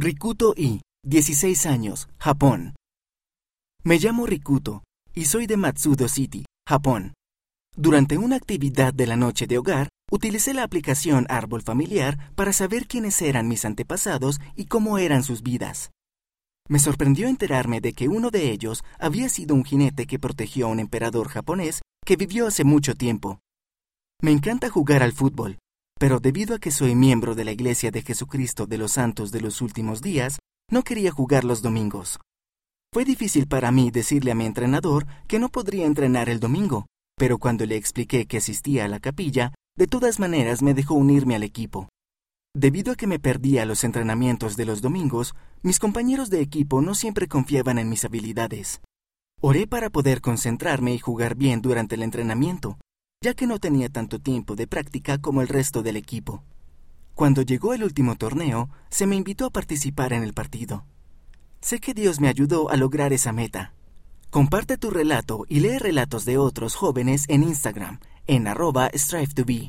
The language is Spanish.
Rikuto I, 16 años, Japón. Me llamo Rikuto y soy de Matsudo City, Japón. Durante una actividad de la noche de hogar, utilicé la aplicación Árbol Familiar para saber quiénes eran mis antepasados y cómo eran sus vidas. Me sorprendió enterarme de que uno de ellos había sido un jinete que protegió a un emperador japonés que vivió hace mucho tiempo. Me encanta jugar al fútbol, pero debido a que soy miembro de la Iglesia de Jesucristo de los Santos de los Últimos Días, no quería jugar los domingos. Fue difícil para mí decirle a mi entrenador que no podría entrenar el domingo, pero cuando le expliqué que asistía a la capilla, de todas maneras me dejó unirme al equipo. Debido a que me perdía los entrenamientos de los domingos, mis compañeros de equipo no siempre confiaban en mis habilidades. Oré para poder concentrarme y jugar bien durante el entrenamiento, ya que no tenía tanto tiempo de práctica como el resto del equipo. Cuando llegó el último torneo, se me invitó a participar en el partido. Sé que Dios me ayudó a lograr esa meta. Comparte tu relato y lee relatos de otros jóvenes en Instagram, en arroba strive to be.